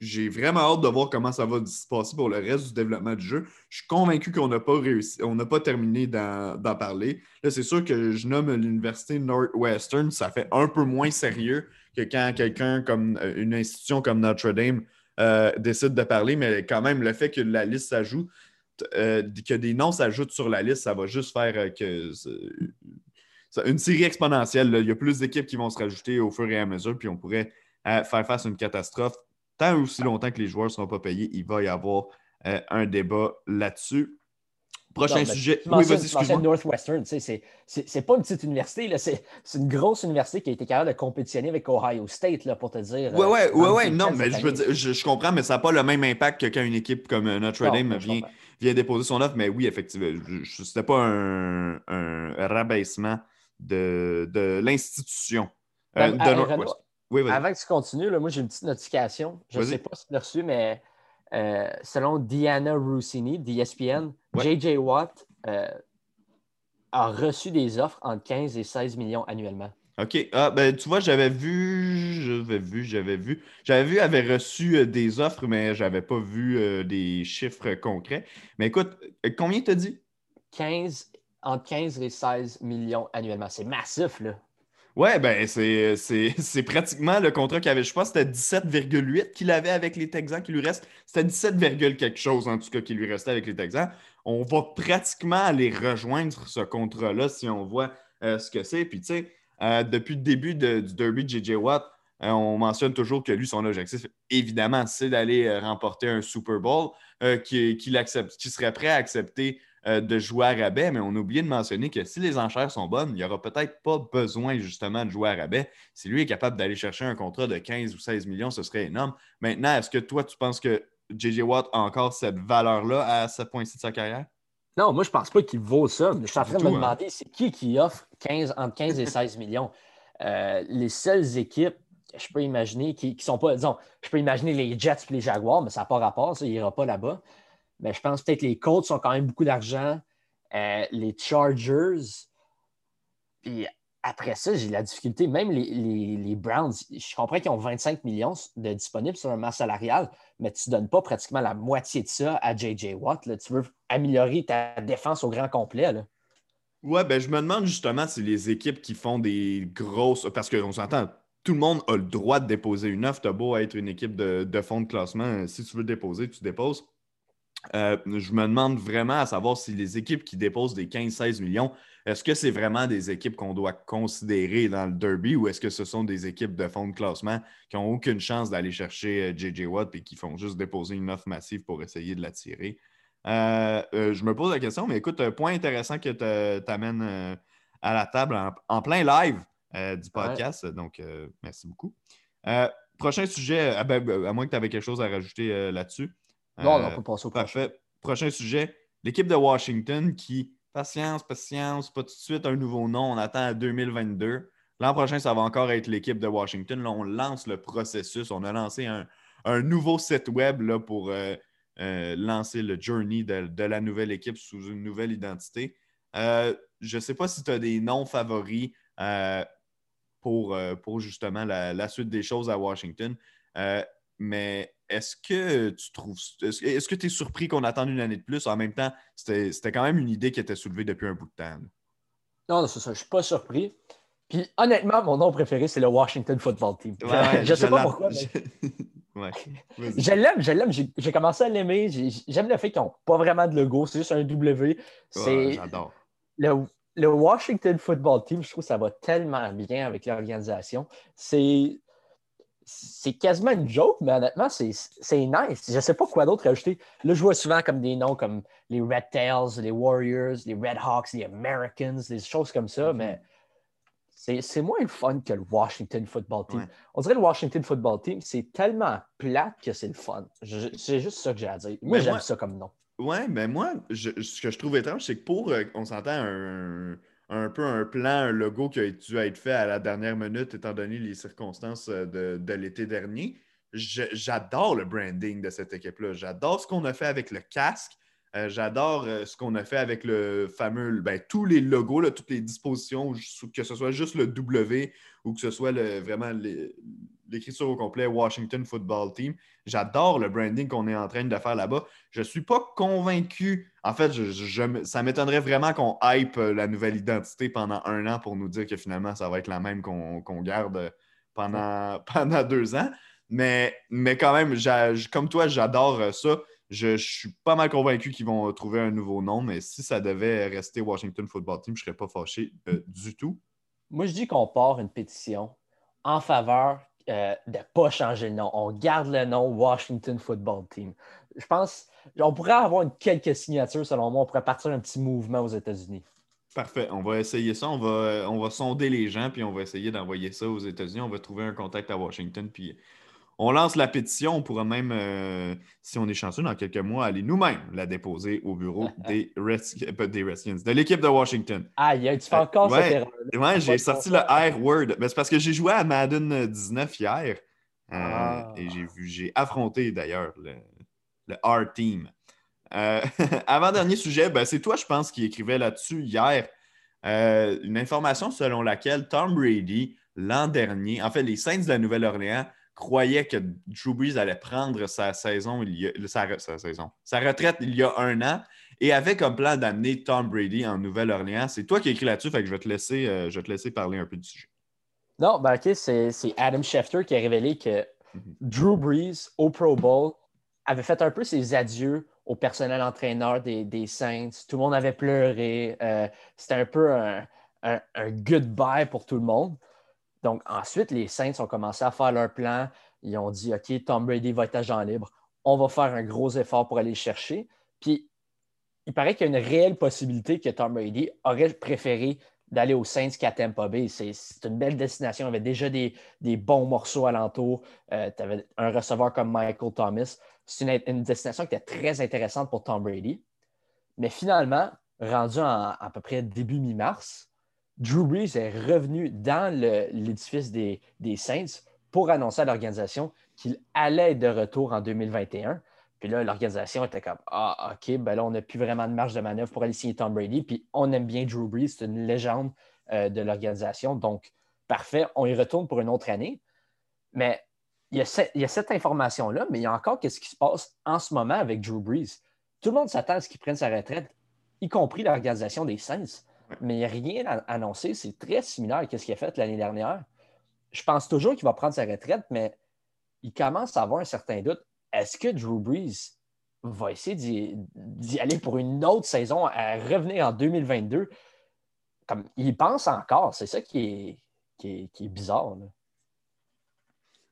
j'ai vraiment hâte de voir comment ça va se passer pour le reste du développement du jeu. Je suis convaincu qu'on n'a pas réussi, on n'a pas terminé d'en parler. Là, c'est sûr que je nomme l'Université Northwestern, ça fait un peu moins sérieux que quand quelqu'un comme euh, une institution comme Notre-Dame euh, décide de parler, mais quand même, le fait que la liste s'ajoute, que des noms s'ajoutent sur la liste, ça va juste faire une série exponentielle. Il y a plus d'équipes qui vont se rajouter au fur et à mesure, puis on pourrait faire face à une catastrophe tant aussi longtemps que les joueurs ne seront pas payés, il va y avoir euh, un débat là-dessus. Prochain sujet. Oui, vas-y, Northwestern, c'est pas une petite université, c'est une grosse université qui a été capable de compétitionner avec Ohio State, là, pour te dire. Oui, oui, oui, ouais, non, mais je, veux dire, je, comprends, mais ça n'a pas le même impact que quand une équipe comme euh, Notre Dame vient, vient, déposer son offre. Mais oui, effectivement, ce n'était pas un, un, rabaissement de, de l'institution euh, de Northwestern. Avant que tu continues, moi j'ai une petite notification. Je ne sais pas si tu l'as reçu, mais euh, selon Diana Rossini d'ESPN, JJ Watt euh, a reçu des offres entre 15 et 16 millions annuellement. OK. Ah, ben, tu vois, j'avais vu, j'avais vu, j'avais vu. J'avais vu, avait reçu euh, des offres, mais je n'avais pas vu des chiffres concrets. Mais écoute, combien t'as dit? 15, entre 15 et 16 millions annuellement. C'est massif, là. Ouais, ben c'est pratiquement le contrat qu'il avait. Je pense c'était 17,8 qu'il avait avec les Texans qui lui reste. C'était 17, quelque chose en tout cas qui lui restait avec les Texans. On va pratiquement aller rejoindre ce contrat-là si on voit euh, ce que c'est. Puis tu sais, euh, depuis le début du derby de JJ Watt, euh, on mentionne toujours que lui, son objectif, évidemment, c'est d'aller remporter un Super Bowl, qu'il qui serait prêt à accepter euh, de jouer à rabais, mais on a oublié de mentionner que si les enchères sont bonnes, il n'y aura peut-être pas besoin justement de jouer à rabais. Si lui est capable d'aller chercher un contrat de 15 ou 16 millions, ce serait énorme. Maintenant, est-ce que toi, tu penses que J.J. Watt a encore cette valeur-là à ce point-ci de sa carrière? Non, moi, je ne pense pas qu'il vaut ça. Je suis en train de me hein. demander, c'est qui qui offre 15, entre 15 et 16 millions? Euh, les seules équipes je peux imaginer qui, ne sont pas, disons, je peux imaginer les Jets et les Jaguars, mais ça n'a pas rapport, ça, il n'ira pas là-bas. Mais je pense peut-être que les Colts ont quand même beaucoup d'argent. Euh, les Chargers. Puis après ça, j'ai la difficulté. Même les, Browns, je comprends qu'ils ont 25 millions de disponibles sur un masse salarial, mais tu ne donnes pas pratiquement la moitié de ça à J.J. Watt. Là. Tu veux améliorer ta défense au grand complet. Là. Ouais, ben je me demande justement si les équipes qui font des grosses. Parce qu'on s'entend, tout le monde a le droit de déposer une offre. Tu beau être une équipe de, de fonds de classement. Si tu veux déposer, tu déposes. Euh, je me demande vraiment à savoir si les équipes qui déposent des 15-16 millions, est-ce que c'est vraiment des équipes qu'on doit considérer dans le derby ou est-ce que ce sont des équipes de fonds de classement qui n'ont aucune chance d'aller chercher JJ euh, Watt et qui font juste déposer une offre massive pour essayer de l'attirer? Euh, je me pose la question, mais écoute, un point intéressant que tu amènes à la table en, plein live du podcast. Donc, merci beaucoup. prochain sujet, ah ben, à moins que tu avais quelque chose à rajouter là-dessus. Non, on peut passer au prochain. Prochain sujet. L'équipe de Washington qui, patience, patience, pas tout de suite un nouveau nom, on attend à 2022. L'an prochain, ça va encore être l'équipe de Washington. Là, on lance le processus. On a lancé un, nouveau site web là, pour euh, euh, lancer le journey de, la nouvelle équipe sous une nouvelle identité. Euh, je ne sais pas si tu as des noms favoris pour, pour justement la, suite des choses à Washington. mais est-ce que tu trouves. Est-ce que tu es surpris qu'on attende une année de plus? En même temps, c'était quand même une idée qui était soulevée depuis un bout de temps. Non, c'est ça. Je ne suis pas surpris. Puis honnêtement, mon nom préféré, c'est le Washington Football Team. je ne sais pas pourquoi. je l'aime, je l'aime. J'ai commencé à l'aimer. J'aime le fait qu'ils n'ont pas vraiment de logo, c'est juste un W. J'adore. Le, le, Washington Football Team, je trouve que ça va tellement bien avec l'organisation. C'est c'est quasiment une joke, mais honnêtement, c'est nice. Je ne sais pas quoi d'autre ajouter. Là, je vois souvent comme des noms comme les Red Tails, les Warriors, les Red Hawks, les Americans, des choses comme ça, mais c'est moins le fun que le Washington Football Team. On dirait le Washington Football Team, c'est tellement plate que c'est le fun. C'est juste ça que j'ai à dire. Moi, j'aime ça comme nom. Ouais, mais moi, ce que je trouve étrange, c'est que pour, euh, on s'entend, un, un peu un plan, un logo qui a dû être fait à la dernière minute, étant donné les circonstances euh, de, l'été dernier. J'adore le branding de cette équipe-là. J'adore ce qu'on a fait avec le casque. Euh, j'adore euh, ce qu'on a fait avec le fameux, ben, tous les logos, toutes les dispositions, que ce soit juste le W ou que ce soit vraiment l'écriture au complet Washington Football Team. J'adore le branding qu'on est en train de faire là-bas. Je ne suis pas convaincu. En fait, ça m'étonnerait vraiment qu'on hype euh, la nouvelle identité pendant un an pour nous dire que finalement, ça va être la même qu'on garde pendant, pendant deux ans. Mais, mais quand même, comme toi, j'adore ça. Je, suis pas mal convaincu qu'ils vont trouver un nouveau nom, mais si ça devait rester Washington Football Team, je ne serais pas fâché euh, du tout. Moi, je dis qu'on part une pétition en faveur euh, de ne pas changer le nom. On garde le nom Washington Football Team. Je pense on pourrait avoir quelques signatures, selon moi. On pourrait partir un petit mouvement aux États-Unis. Parfait. On va essayer ça. On va, on va sonder les gens, puis on va essayer d'envoyer ça aux États-Unis. On va trouver un contact à Washington, puis on lance la pétition. On pourra même, euh, si on est chanceux, dans quelques mois, aller nous-mêmes la déposer au bureau des, Redskins, des Redskins, de l'équipe de Washington. Ah, tu fais encore euh, ouais, j'ai sorti le R-word. Ben, c'est parce que j'ai joué à Madden 19 hier. Euh, ah. Et j'ai vu, j'ai affronté d'ailleurs le, le R-Team. Avant-dernier sujet, ben, c'est toi, je pense, qui écrivait là-dessus hier. une information selon laquelle Tom Brady, l'an dernier, en fait, les Saints de la Nouvelle-Orléans croyait que Drew Brees allait prendre sa saison, il y a, sa, saison, sa retraite il y a un an et avait comme plan d'amener Tom Brady en Nouvelle-Orléans. C'est toi qui as écrit là-dessus, fait que je vais te laisser, euh, je vais te laisser parler un peu du sujet. Non, ben OK, c'est Adam Schefter qui a révélé que mhm. Drew Brees au Pro Bowl avait fait un peu ses adieux au personnel entraîneur des, Saints. Tout le monde avait pleuré. Euh, c'était un peu un, un, un goodbye pour tout le monde. Donc, ensuite, les Saints ont commencé à faire leur plan. Ils ont dit OK, Tom Brady va être agent libre. On va faire un gros effort pour aller le chercher. Puis, il paraît qu'il y a une réelle possibilité que Tom Brady aurait préféré d'aller aux Saints qu'à Tampa Bay. C'est une belle destination. Il y avait déjà des, bons morceaux alentour. Euh, tu avais un receveur comme Michael Thomas. C'est une, destination qui était très intéressante pour Tom Brady. Mais finalement, rendu à peu près début mi-mars, Drew Brees est revenu dans l'édifice des, Saints pour annoncer à l'organisation qu'il allait être de retour en 2021. Puis là, l'organisation était comme Ah, OK, ben là, on n'a plus vraiment de marge de manœuvre pour aller signer Tom Brady. Puis on aime bien Drew Brees, c'est une légende euh, de l'organisation. Donc, parfait, on y retourne pour une autre année. Mais il y a, cette information-là, mais il y a encore qu'est-ce qui se passe en ce moment avec Drew Brees. Tout le monde s'attend à ce qu'il prenne sa retraite, y compris l'organisation des Saints mais il a rien à annoncer. C'est très similaire à ce qu'il a fait l'année dernière. Je pense toujours qu'il va prendre sa retraite, mais il commence à avoir un certain doute. Est-ce que Drew Brees va essayer d'y aller pour une autre saison, à revenir en 2022? Comme, il pense encore. C'est ça qui est, qui est, bizarre.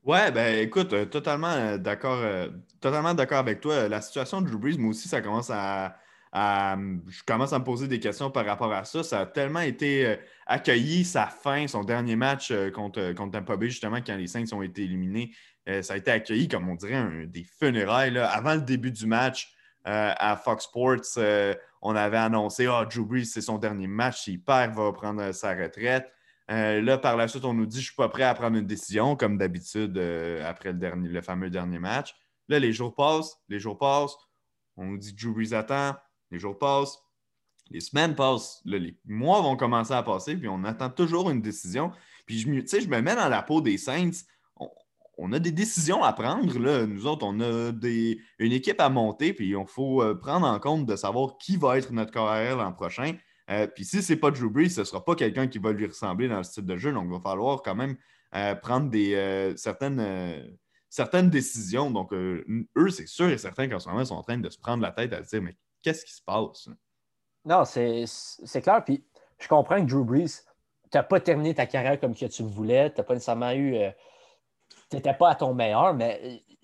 Ouais, ben écoute, euh, totalement euh, d'accord, euh, totalement d'accord avec toi. La situation de Drew Brees, moi aussi, ça commence à, euh, je commence à me poser des questions par rapport à ça. Ça a tellement été euh, accueilli, sa fin, son dernier match euh, contre, contre Tampa Bay, justement, quand les Saints ont été éliminés. ça a été accueilli, comme on dirait, des funérailles. Avant le début du match à Fox Sports, on avait annoncé Ah, oh, Drew c'est son dernier match. S'il perd, il va prendre sa retraite. là, par la suite, on nous dit Je ne suis pas prêt à prendre une décision, comme d'habitude, après le, dernier, le fameux dernier match. Là, les jours passent, les jours passent. On nous dit Brees attend, les jours passent, les semaines passent, les mois vont commencer à passer, puis on attend toujours une décision. Puis je, je me mets dans la peau des Saints. On, a des décisions à prendre. Là. Nous autres, on a des, une équipe à monter, puis il faut euh, prendre en compte de savoir qui va être notre carrière l'an prochain. Euh, puis si ce n'est pas Drew Brees, ce ne sera pas quelqu'un qui va lui ressembler dans le style de jeu. Donc, il va falloir quand même euh, prendre des, certaines, certaines décisions. Donc, eux, c'est sûr et certain qu'en ce moment, ils sont en train de se prendre la tête à se dire Mais qu'est-ce qui se passe? Non, c'est clair. Puis je comprends que Drew Brees, tu n'as pas terminé ta carrière comme que tu le voulais. Tu n'as pas nécessairement eu. Euh, tu n'étais pas à ton meilleur, mais euh,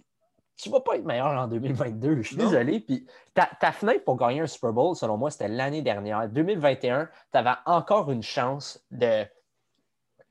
tu ne vas pas être meilleur en 2022. Je suis désolé. Puis ta, ta, fenêtre pour gagner un Super Bowl, selon moi, c'était l'année dernière. 2021, tu avais encore une chance de.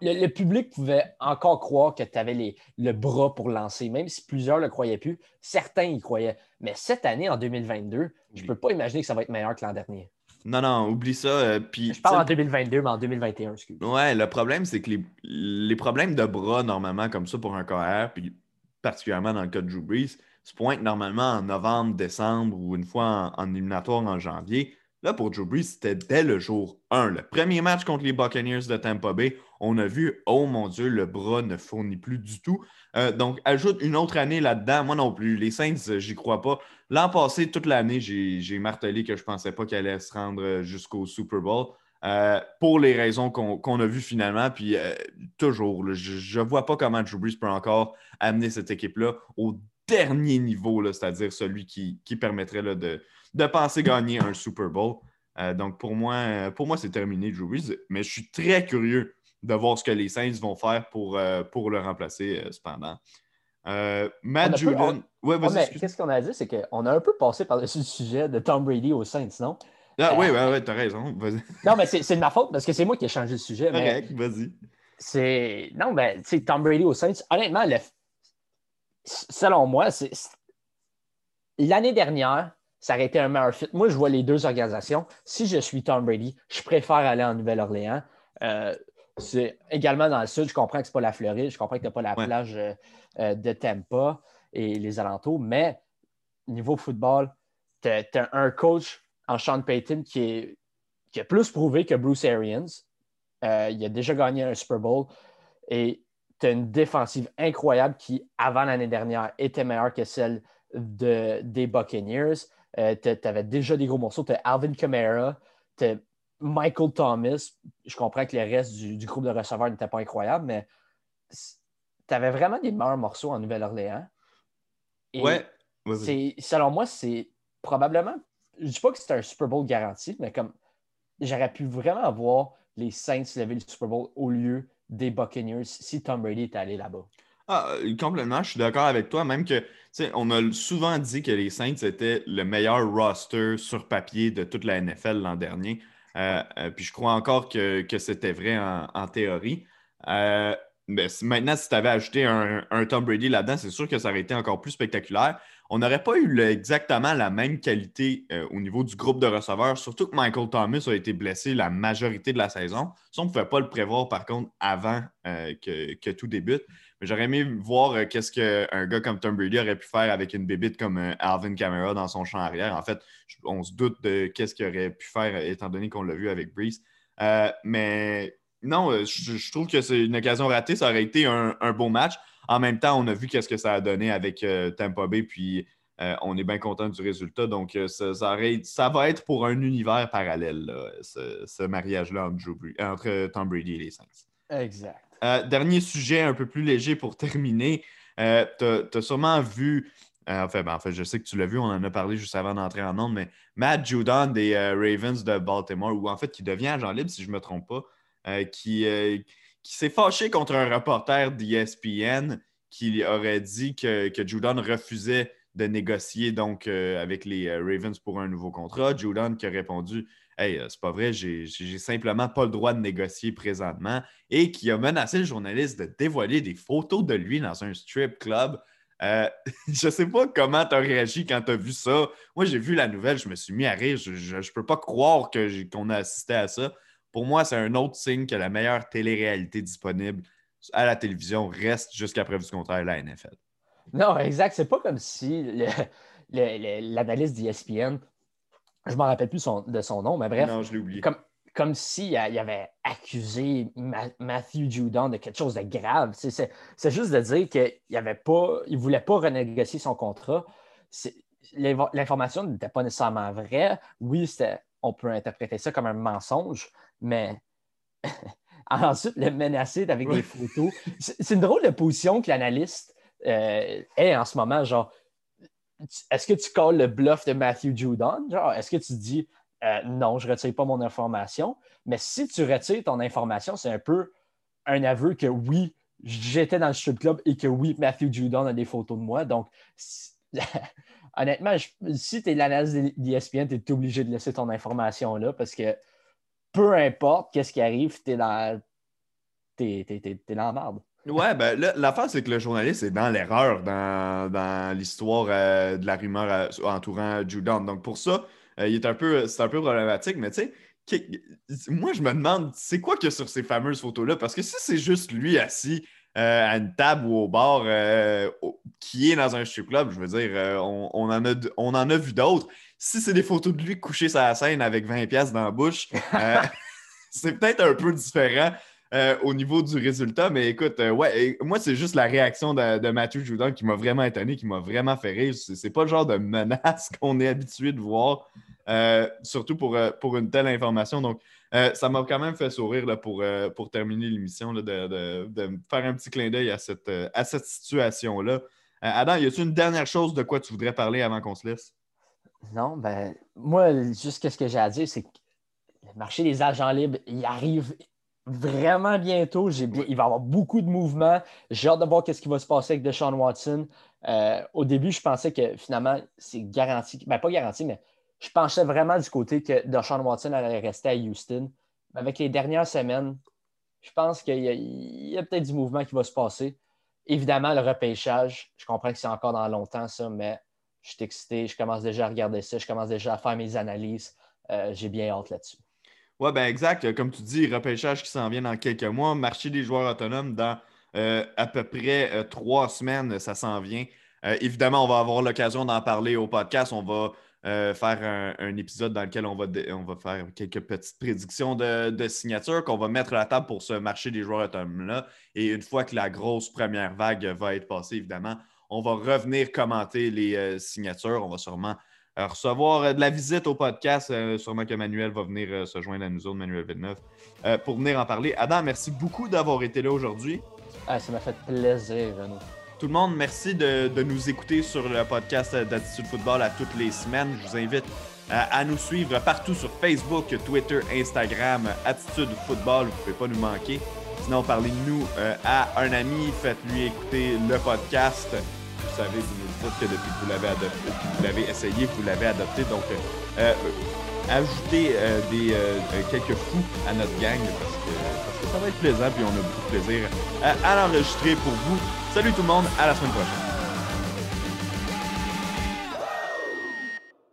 Le, public pouvait encore croire que tu avais le bras pour lancer, même si plusieurs ne le croyaient plus. Certains y croyaient. Mais cette année, en 2022, je ne peux pas imaginer que ça va être meilleur que l'an dernier. Non, non, oublie ça. Euh, puis, je parle en 2022, mais en 2021, excuse. Ouais, le problème, c'est que les, problèmes de bras, normalement, comme ça pour un KR, puis particulièrement dans le cas de Drew Brees, se pointent normalement en novembre, décembre ou une fois en, éliminatoire en janvier. Là, pour Drew Brees, c'était dès le jour 1. Le premier match contre les Buccaneers de Tampa Bay, on a vu, oh mon Dieu, le bras ne fournit plus du tout. Euh, donc, ajoute une autre année là-dedans. Moi non plus. Les Saints, j'y crois pas. L'an passé, toute l'année, j'ai martelé que je ne pensais pas qu'elle allait se rendre euh, jusqu'au Super Bowl. Euh, pour les raisons qu'on a vues finalement. Puis euh, toujours, je ne vois pas comment Drew Brees peut encore amener cette équipe-là au dernier niveau, c'est-à-dire celui qui, permettrait de, de, penser gagner un Super Bowl. donc pour moi, pour moi c'est terminé, Drew Brees. Mais je suis très curieux de voir ce que les Saints vont faire pour, pour le remplacer cependant. Euh, Matt Judon. Ouais, Qu'est-ce qu'on a dit? C'est qu'on a un peu passé par-dessus le sujet de Tom Brady au Saints, non? Ah, oui, ouais, ouais, t'as raison. non, mais c'est de ma faute parce que c'est moi qui ai changé le sujet. Correct, vas-y. C'est. Non, ben, tu sais, Tom Brady au Saints, honnêtement, selon moi, c'est. L'année dernière, ça aurait été un meilleur fit. Moi, je vois les deux organisations. Si je suis Tom Brady, je préfère aller en Nouvelle-Orléans. Euh, c'est également dans le sud, je comprends que ce n'est pas la Floride, je comprends que tu n'as pas la plage euh, euh, de Tampa et les alentours, mais niveau football, tu as, un coach en Sean Payton qui, est, qui a plus prouvé que Bruce Arians. Euh, il a déjà gagné un Super Bowl et tu as une défensive incroyable qui, avant l'année dernière, était meilleure que celle de, des Buccaneers. tu avais déjà des gros morceaux. Tu as Alvin Kamara, tu Michael Thomas, je comprends que le reste du, groupe de receveurs n'était pas incroyable, mais tu avais vraiment des meilleurs morceaux en Nouvelle-Orléans. Ouais. selon moi, c'est probablement. Je ne dis pas que c'est un Super Bowl garanti, mais comme j'aurais pu vraiment voir les Saints lever le Super Bowl au lieu des Buccaneers si Tom Brady était allé là-bas. Ah, euh, complètement, je suis d'accord avec toi. Même que, on a souvent dit que les Saints étaient le meilleur roster sur papier de toute la NFL l'an dernier. Euh, euh, puis je crois encore que, c'était vrai en, théorie. Mais maintenant, si tu avais ajouté un, Tom Brady là-dedans, c'est sûr que ça aurait été encore plus spectaculaire. On n'aurait pas eu exactement la même qualité au niveau du groupe de receveurs, surtout que Michael Thomas a été blessé la majorité de la saison. Ça, on ne pouvait pas le prévoir, par contre, avant que, tout débute. J'aurais aimé voir euh, qu'est-ce qu'un gars comme Tom Brady aurait pu faire avec une bébite comme euh, Alvin Kamara dans son champ arrière. En fait, on se doute de qu'est-ce qu'il aurait pu faire étant donné qu'on l'a vu avec Breeze. Euh, mais non, je, trouve que c'est une occasion ratée. Ça aurait été un, beau match. En même temps, on a vu qu'est-ce que ça a donné avec Tampa Bay, puis on est bien content du résultat. Donc, ça, ça, va être pour un univers parallèle, ce, mariage-là entre Tom Brady et les Saints. Exact. Euh, dernier sujet un peu plus léger pour terminer. Euh, tu as, sûrement vu, euh, ben, je sais que tu l'as vu, on en a parlé juste avant d'entrer en ondes, mais Matt Judon des Ravens de Baltimore, ou en fait qui devient agent libre, si je ne me trompe pas, qui, qui s'est fâché contre un reporter d'ESPN qui aurait dit que, que Judon refusait de négocier donc avec les Ravens pour un nouveau contrat. Judon qui a répondu Hey, euh, c'est pas vrai, j'ai simplement pas le droit de négocier présentement et qui a menacé le journaliste de dévoiler des photos de lui dans un strip club. Euh, je sais pas comment tu as réagi quand tu as vu ça. Moi, j'ai vu la nouvelle, je me suis mis à rire. Je ne peux pas croire qu'on a assisté à ça. pour moi, c'est un autre signe que la meilleure télé-réalité disponible à la télévision reste jusqu'à preuve du contraire la NFL. Non, exact. C'est pas comme si l'analyste d'ESPN, je ne me rappelle plus de son nom, mais bref. Non, je l'ai oublié. Comme, comme s'il avait accusé Matthew Judon de quelque chose de grave. C'est juste de dire qu'il ne voulait pas renégocier son contrat. L'information n'était pas nécessairement vraie. Oui, on peut interpréter ça comme un mensonge, mais ensuite le menacer avec des photos. C'est une drôle de position que l'analyste euh, est en ce moment. Genre, est-ce que tu colles le bluff de Matthew Judon? Genre, est-ce que tu dis euh, non, je ne retire pas mon information? Mais si tu retires ton information, c'est un peu un aveu que oui, j'étais dans le strip club et que oui, Matthew Judon a des photos de moi. Donc, honnêtement, si tu es l'analyse d'ESPN, tu es obligé de laisser ton information là parce que peu importe qu'est-ce qui arrive, tu es t'es, dans la merde. Ouais, ben l'affaire, c'est que le journaliste est dans l'erreur dans, l'histoire euh, de la rumeur euh, entourant Judon. Donc, pour ça, euh, il est un peu, c'est un peu problématique, mais tu sais, moi, je me demande, c'est quoi qu'il y a sur ces fameuses photos-là? Parce que si c'est juste lui assis à une table ou au bar qui est dans un strip club, je veux dire, on, en a, on en a vu d'autres. Si c'est des photos de lui couché sur la scène avec 20$ dans la bouche, c'est peut-être un peu différent. Euh, au niveau du résultat. Mais écoute, euh, ouais, moi, c'est juste la réaction de, Matthew Judon qui m'a vraiment étonné, qui m'a vraiment fait rire. C'est pas le genre de menace qu'on est habitué de voir, euh, surtout pour, pour une telle information. Donc, ça m'a quand même fait sourire là, pour, pour terminer l'émission, de, de, faire un petit clin d'œil à cette, à cette situation-là. Adam, y a-t-il une dernière chose de quoi tu voudrais parler avant qu'on se laisse? Non, ben, moi, juste ce que j'ai à dire, c'est que le marché des agents libres, il arrive vraiment bientôt. Il va y avoir beaucoup de mouvements. J'ai hâte de voir ce qui va se passer avec Deshaun Watson. Euh, au début, je pensais que finalement, c'est garanti. Ben, pas garanti, mais je pensais vraiment du côté que Deshaun Watson allait rester à Houston. Avec les dernières semaines, je pense qu'il y a, peut-être du mouvement qui va se passer. Évidemment, le repêchage, je comprends que c'est encore dans longtemps, ça, mais je suis excité, je commence déjà à regarder ça, je commence déjà à faire mes analyses. Euh, j'ai bien hâte là-dessus. Oui, ben exact. Comme tu dis, repêchage qui s'en vient dans quelques mois, marché des joueurs autonomes dans euh, à peu près euh, trois semaines, ça s'en vient. Euh, évidemment, on va avoir l'occasion d'en parler au podcast. On va faire un, épisode dans lequel on va, on va faire quelques petites prédictions de, signatures qu'on va mettre à la table pour ce marché des joueurs autonomes-là. Et une fois que la grosse première vague va être passée, évidemment, on va revenir commenter les signatures. On va sûrement euh, recevoir euh, de la visite au podcast. Euh, sûrement que Manuel va venir se joindre à nous autres, Manuel Villeneuve, pour venir en parler. Adam, merci beaucoup d'avoir été là aujourd'hui. Ah, ça m'a fait plaisir, Renaud. Tout le monde, merci de, nous écouter sur le podcast d'Attitude Football à toutes les semaines. Je vous invite à nous suivre partout sur Facebook, Twitter, Instagram, Attitude Football. Vous ne pouvez pas nous manquer. Sinon, parlez-nous à un ami, faites-lui écouter le podcast. Vous savez, vous nous dites que depuis que vous l'avez adopté, vous l'avez essayé, vous l'avez adopté. Donc, euh, euh, ajoutez euh, des, quelques fous à notre gang parce que, parce que ça va être plaisant puis on a beaucoup de plaisir à l'enregistrer pour vous. Salut tout le monde, à la semaine prochaine.